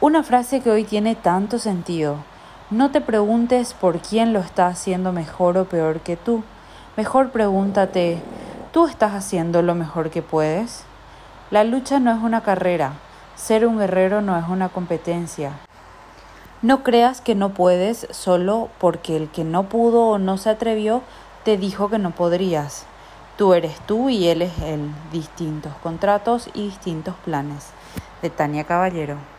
Una frase que hoy tiene tanto sentido. No te preguntes por quién lo está haciendo mejor o peor que tú. Mejor pregúntate, ¿tú estás haciendo lo mejor que puedes? La lucha no es una carrera. Ser un guerrero no es una competencia. No creas que no puedes solo porque el que no pudo o no se atrevió te dijo que no podrías. Tú eres tú y él es él. Distintos contratos y distintos planes. De Tania Caballero.